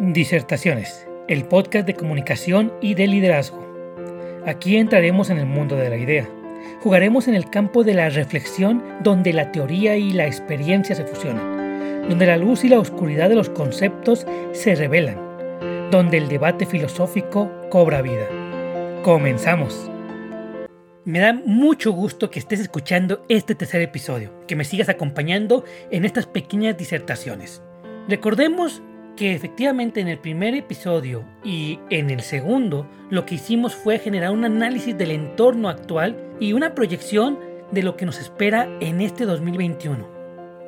Disertaciones, el podcast de comunicación y de liderazgo. Aquí entraremos en el mundo de la idea. Jugaremos en el campo de la reflexión donde la teoría y la experiencia se fusionan, donde la luz y la oscuridad de los conceptos se revelan, donde el debate filosófico cobra vida. Comenzamos. Me da mucho gusto que estés escuchando este tercer episodio, que me sigas acompañando en estas pequeñas disertaciones. Recordemos que efectivamente en el primer episodio y en el segundo lo que hicimos fue generar un análisis del entorno actual y una proyección de lo que nos espera en este 2021.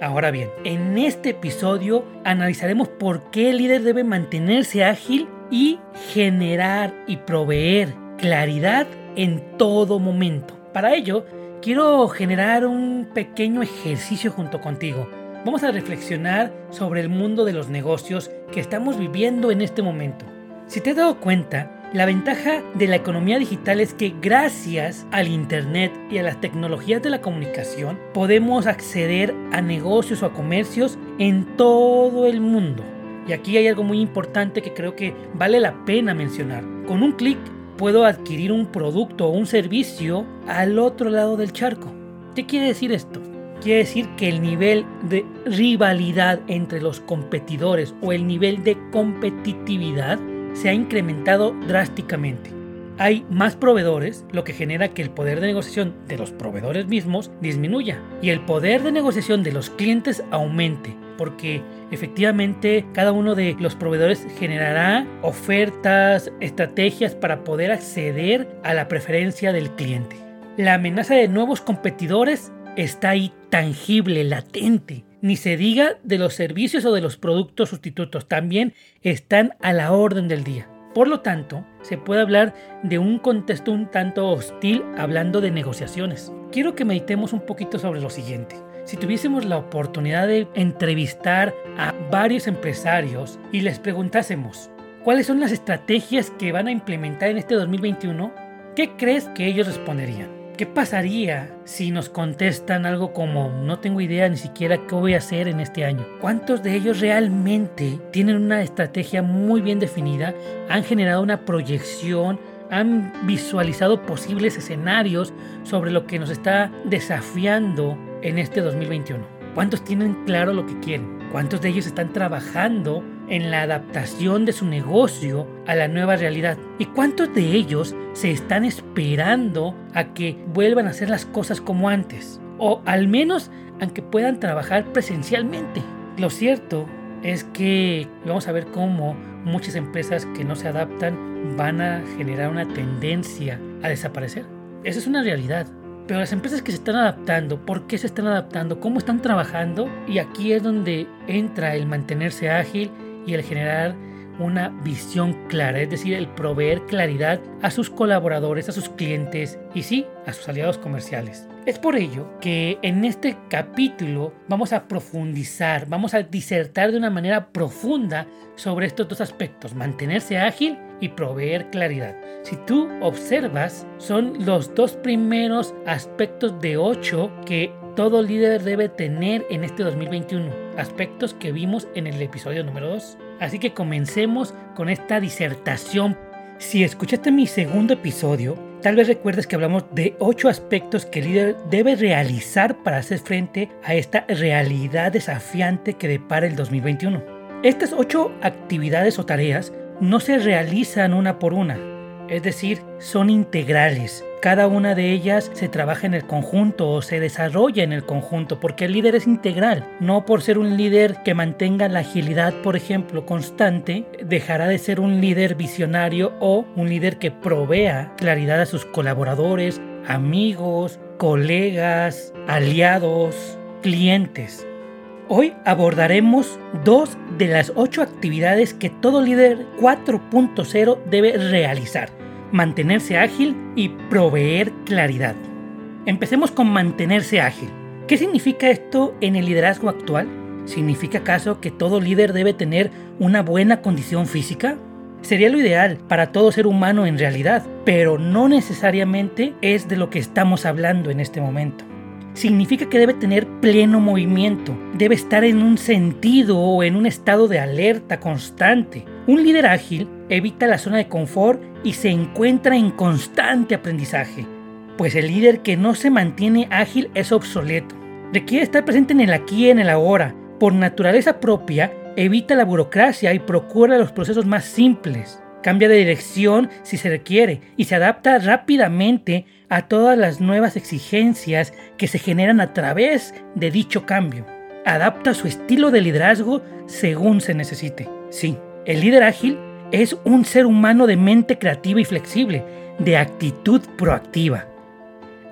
Ahora bien, en este episodio analizaremos por qué el líder debe mantenerse ágil y generar y proveer claridad en todo momento. Para ello, quiero generar un pequeño ejercicio junto contigo vamos a reflexionar sobre el mundo de los negocios que estamos viviendo en este momento. Si te has dado cuenta, la ventaja de la economía digital es que gracias al Internet y a las tecnologías de la comunicación podemos acceder a negocios o a comercios en todo el mundo. Y aquí hay algo muy importante que creo que vale la pena mencionar. Con un clic puedo adquirir un producto o un servicio al otro lado del charco. ¿Qué quiere decir esto? Quiere decir que el nivel de rivalidad entre los competidores o el nivel de competitividad se ha incrementado drásticamente. Hay más proveedores, lo que genera que el poder de negociación de los proveedores mismos disminuya y el poder de negociación de los clientes aumente, porque efectivamente cada uno de los proveedores generará ofertas, estrategias para poder acceder a la preferencia del cliente. La amenaza de nuevos competidores está ahí tangible, latente. Ni se diga de los servicios o de los productos sustitutos, también están a la orden del día. Por lo tanto, se puede hablar de un contexto un tanto hostil hablando de negociaciones. Quiero que meditemos un poquito sobre lo siguiente. Si tuviésemos la oportunidad de entrevistar a varios empresarios y les preguntásemos cuáles son las estrategias que van a implementar en este 2021, ¿qué crees que ellos responderían? ¿Qué pasaría si nos contestan algo como no tengo idea ni siquiera qué voy a hacer en este año? ¿Cuántos de ellos realmente tienen una estrategia muy bien definida? ¿Han generado una proyección? ¿Han visualizado posibles escenarios sobre lo que nos está desafiando en este 2021? ¿Cuántos tienen claro lo que quieren? ¿Cuántos de ellos están trabajando en la adaptación de su negocio a la nueva realidad. ¿Y cuántos de ellos se están esperando a que vuelvan a hacer las cosas como antes? O al menos aunque puedan trabajar presencialmente. Lo cierto es que vamos a ver cómo muchas empresas que no se adaptan van a generar una tendencia a desaparecer. Esa es una realidad. Pero las empresas que se están adaptando, ¿por qué se están adaptando? ¿Cómo están trabajando? Y aquí es donde entra el mantenerse ágil y el generar una visión clara, es decir, el proveer claridad a sus colaboradores, a sus clientes y sí, a sus aliados comerciales. Es por ello que en este capítulo vamos a profundizar, vamos a disertar de una manera profunda sobre estos dos aspectos, mantenerse ágil y proveer claridad. Si tú observas, son los dos primeros aspectos de ocho que todo líder debe tener en este 2021, aspectos que vimos en el episodio número 2. Así que comencemos con esta disertación. Si escuchaste mi segundo episodio, tal vez recuerdes que hablamos de 8 aspectos que el líder debe realizar para hacer frente a esta realidad desafiante que depara el 2021. Estas 8 actividades o tareas no se realizan una por una, es decir, son integrales. Cada una de ellas se trabaja en el conjunto o se desarrolla en el conjunto, porque el líder es integral. No por ser un líder que mantenga la agilidad, por ejemplo, constante, dejará de ser un líder visionario o un líder que provea claridad a sus colaboradores, amigos, colegas, aliados, clientes. Hoy abordaremos dos de las ocho actividades que todo líder 4.0 debe realizar mantenerse ágil y proveer claridad. Empecemos con mantenerse ágil. ¿Qué significa esto en el liderazgo actual? ¿Significa acaso que todo líder debe tener una buena condición física? Sería lo ideal para todo ser humano en realidad, pero no necesariamente es de lo que estamos hablando en este momento. Significa que debe tener pleno movimiento, debe estar en un sentido o en un estado de alerta constante. Un líder ágil evita la zona de confort y se encuentra en constante aprendizaje, pues el líder que no se mantiene ágil es obsoleto. Requiere estar presente en el aquí y en el ahora. Por naturaleza propia, evita la burocracia y procura los procesos más simples. Cambia de dirección si se requiere y se adapta rápidamente a todas las nuevas exigencias que se generan a través de dicho cambio. Adapta su estilo de liderazgo según se necesite. Sí, el líder ágil es un ser humano de mente creativa y flexible, de actitud proactiva.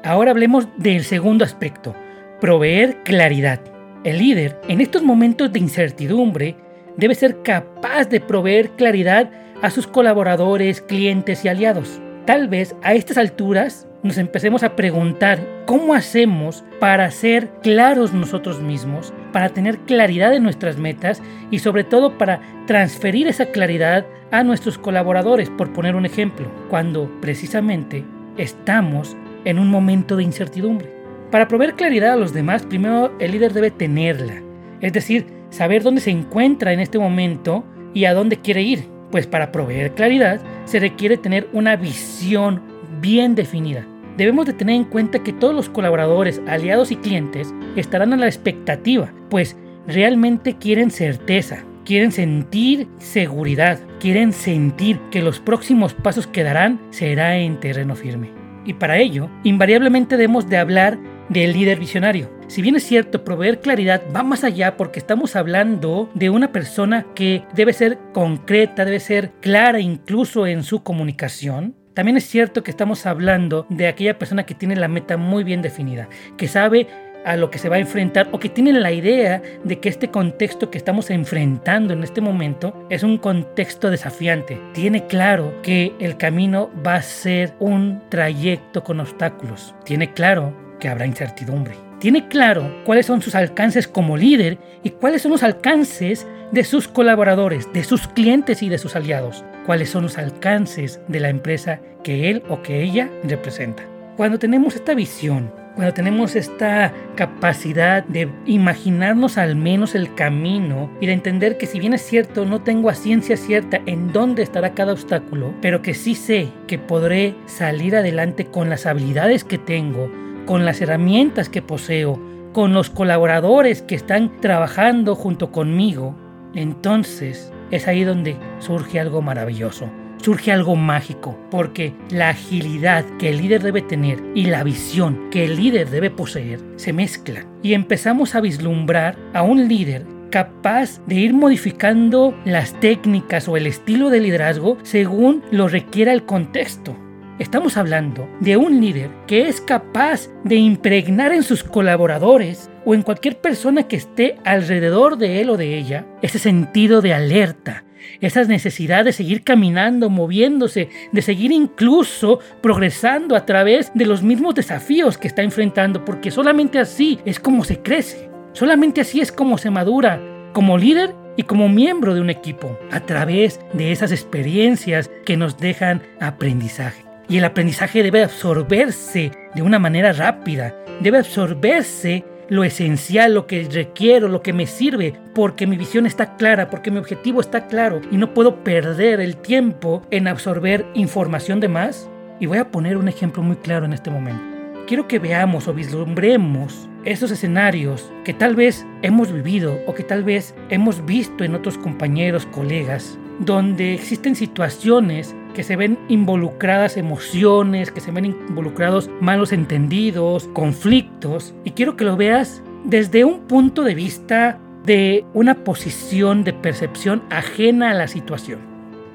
Ahora hablemos del segundo aspecto, proveer claridad. El líder, en estos momentos de incertidumbre, debe ser capaz de proveer claridad a sus colaboradores, clientes y aliados. Tal vez a estas alturas nos empecemos a preguntar cómo hacemos para ser claros nosotros mismos, para tener claridad en nuestras metas y sobre todo para transferir esa claridad a nuestros colaboradores, por poner un ejemplo, cuando precisamente estamos en un momento de incertidumbre. Para proveer claridad a los demás, primero el líder debe tenerla, es decir, saber dónde se encuentra en este momento y a dónde quiere ir. Pues para proveer claridad se requiere tener una visión bien definida. Debemos de tener en cuenta que todos los colaboradores, aliados y clientes estarán a la expectativa, pues realmente quieren certeza, quieren sentir seguridad, quieren sentir que los próximos pasos que darán será en terreno firme. Y para ello, invariablemente debemos de hablar del líder visionario. Si bien es cierto, proveer claridad va más allá porque estamos hablando de una persona que debe ser concreta, debe ser clara incluso en su comunicación. También es cierto que estamos hablando de aquella persona que tiene la meta muy bien definida, que sabe a lo que se va a enfrentar o que tiene la idea de que este contexto que estamos enfrentando en este momento es un contexto desafiante. Tiene claro que el camino va a ser un trayecto con obstáculos. Tiene claro que habrá incertidumbre. Tiene claro cuáles son sus alcances como líder y cuáles son los alcances de sus colaboradores, de sus clientes y de sus aliados. Cuáles son los alcances de la empresa que él o que ella representa. Cuando tenemos esta visión, cuando tenemos esta capacidad de imaginarnos al menos el camino y de entender que si bien es cierto no tengo a ciencia cierta en dónde estará cada obstáculo, pero que sí sé que podré salir adelante con las habilidades que tengo, con las herramientas que poseo, con los colaboradores que están trabajando junto conmigo, entonces es ahí donde surge algo maravilloso surge algo mágico, porque la agilidad que el líder debe tener y la visión que el líder debe poseer se mezclan y empezamos a vislumbrar a un líder capaz de ir modificando las técnicas o el estilo de liderazgo según lo requiera el contexto. Estamos hablando de un líder que es capaz de impregnar en sus colaboradores o en cualquier persona que esté alrededor de él o de ella ese sentido de alerta, esa necesidad de seguir caminando, moviéndose, de seguir incluso progresando a través de los mismos desafíos que está enfrentando, porque solamente así es como se crece, solamente así es como se madura como líder y como miembro de un equipo, a través de esas experiencias que nos dejan aprendizaje. Y el aprendizaje debe absorberse de una manera rápida, debe absorberse lo esencial, lo que requiero, lo que me sirve, porque mi visión está clara, porque mi objetivo está claro y no puedo perder el tiempo en absorber información de más. Y voy a poner un ejemplo muy claro en este momento. Quiero que veamos o vislumbremos esos escenarios que tal vez hemos vivido o que tal vez hemos visto en otros compañeros, colegas, donde existen situaciones que se ven involucradas emociones, que se ven involucrados malos entendidos, conflictos. Y quiero que lo veas desde un punto de vista de una posición de percepción ajena a la situación.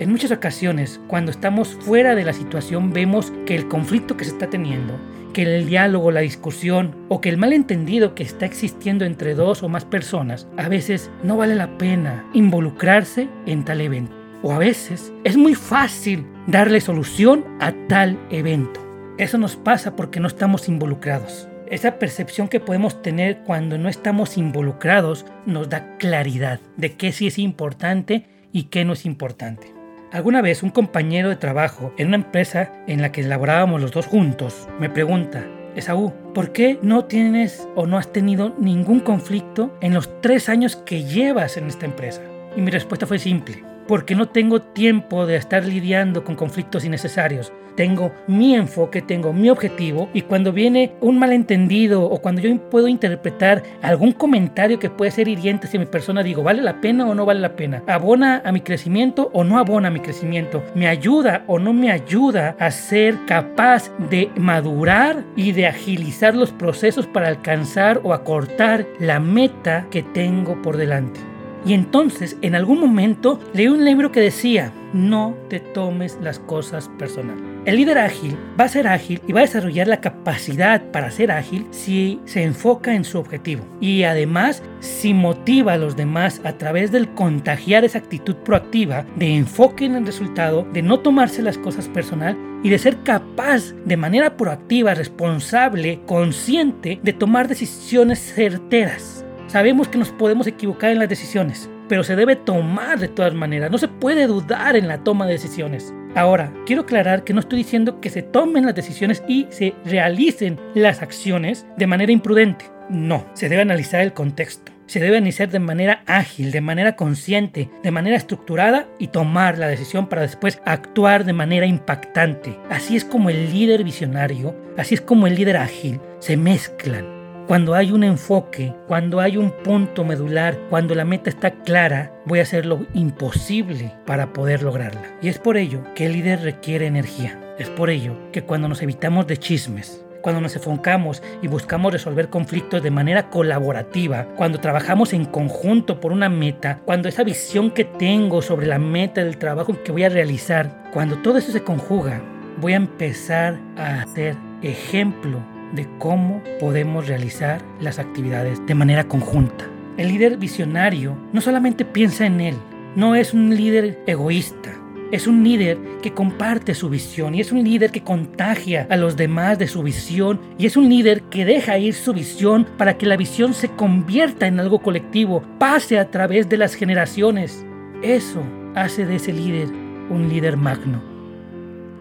En muchas ocasiones, cuando estamos fuera de la situación, vemos que el conflicto que se está teniendo, que el diálogo, la discusión o que el malentendido que está existiendo entre dos o más personas, a veces no vale la pena involucrarse en tal evento o a veces es muy fácil darle solución a tal evento. Eso nos pasa porque no estamos involucrados. Esa percepción que podemos tener cuando no estamos involucrados nos da claridad de qué sí es importante y qué no es importante. Alguna vez un compañero de trabajo en una empresa en la que laborábamos los dos juntos me pregunta, Esaú, ¿por qué no tienes o no has tenido ningún conflicto en los tres años que llevas en esta empresa? Y mi respuesta fue simple, porque no tengo tiempo de estar lidiando con conflictos innecesarios. Tengo mi enfoque, tengo mi objetivo y cuando viene un malentendido o cuando yo puedo interpretar algún comentario que puede ser hiriente hacia mi persona, digo, ¿vale la pena o no vale la pena? ¿Abona a mi crecimiento o no abona a mi crecimiento? ¿Me ayuda o no me ayuda a ser capaz de madurar y de agilizar los procesos para alcanzar o acortar la meta que tengo por delante? Y entonces, en algún momento, leí un libro que decía, no te tomes las cosas personal. El líder ágil va a ser ágil y va a desarrollar la capacidad para ser ágil si se enfoca en su objetivo. Y además, si motiva a los demás a través del contagiar esa actitud proactiva de enfoque en el resultado, de no tomarse las cosas personal y de ser capaz de manera proactiva, responsable, consciente de tomar decisiones certeras Sabemos que nos podemos equivocar en las decisiones, pero se debe tomar de todas maneras. No se puede dudar en la toma de decisiones. Ahora, quiero aclarar que no estoy diciendo que se tomen las decisiones y se realicen las acciones de manera imprudente. No, se debe analizar el contexto. Se debe analizar de manera ágil, de manera consciente, de manera estructurada y tomar la decisión para después actuar de manera impactante. Así es como el líder visionario, así es como el líder ágil se mezclan cuando hay un enfoque, cuando hay un punto medular, cuando la meta está clara, voy a hacer lo imposible para poder lograrla. Y es por ello que el líder requiere energía. Es por ello que cuando nos evitamos de chismes, cuando nos enfocamos y buscamos resolver conflictos de manera colaborativa, cuando trabajamos en conjunto por una meta, cuando esa visión que tengo sobre la meta del trabajo que voy a realizar, cuando todo eso se conjuga, voy a empezar a ser ejemplo de cómo podemos realizar las actividades de manera conjunta. El líder visionario no solamente piensa en él, no es un líder egoísta, es un líder que comparte su visión y es un líder que contagia a los demás de su visión y es un líder que deja ir su visión para que la visión se convierta en algo colectivo, pase a través de las generaciones. Eso hace de ese líder un líder magno.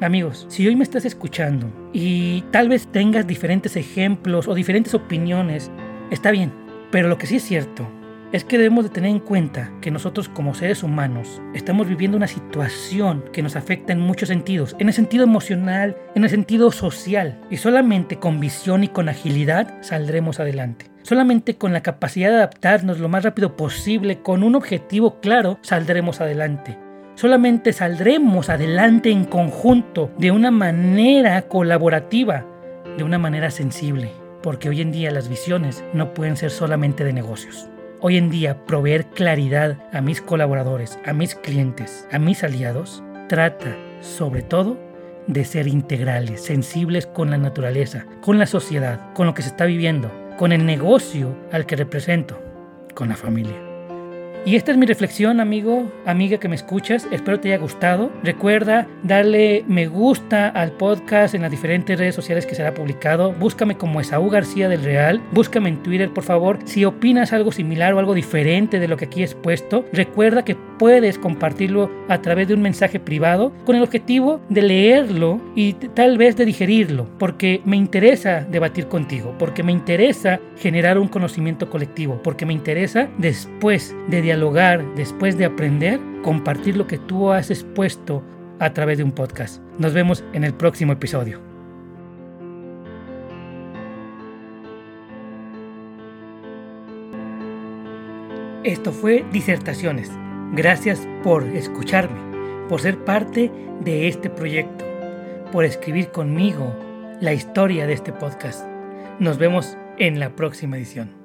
Amigos, si hoy me estás escuchando y tal vez tengas diferentes ejemplos o diferentes opiniones, está bien. Pero lo que sí es cierto es que debemos de tener en cuenta que nosotros como seres humanos estamos viviendo una situación que nos afecta en muchos sentidos, en el sentido emocional, en el sentido social, y solamente con visión y con agilidad saldremos adelante. Solamente con la capacidad de adaptarnos lo más rápido posible, con un objetivo claro, saldremos adelante. Solamente saldremos adelante en conjunto, de una manera colaborativa, de una manera sensible, porque hoy en día las visiones no pueden ser solamente de negocios. Hoy en día proveer claridad a mis colaboradores, a mis clientes, a mis aliados, trata sobre todo de ser integrales, sensibles con la naturaleza, con la sociedad, con lo que se está viviendo, con el negocio al que represento, con la familia. Y esta es mi reflexión, amigo, amiga que me escuchas. Espero te haya gustado. Recuerda darle me gusta al podcast en las diferentes redes sociales que será publicado. Búscame como Esaú García del Real. Búscame en Twitter, por favor. Si opinas algo similar o algo diferente de lo que aquí he expuesto, recuerda que puedes compartirlo a través de un mensaje privado con el objetivo de leerlo y tal vez de digerirlo, porque me interesa debatir contigo, porque me interesa generar un conocimiento colectivo, porque me interesa después de dialogar, después de aprender, compartir lo que tú has expuesto a través de un podcast. Nos vemos en el próximo episodio. Esto fue Disertaciones. Gracias por escucharme, por ser parte de este proyecto, por escribir conmigo la historia de este podcast. Nos vemos en la próxima edición.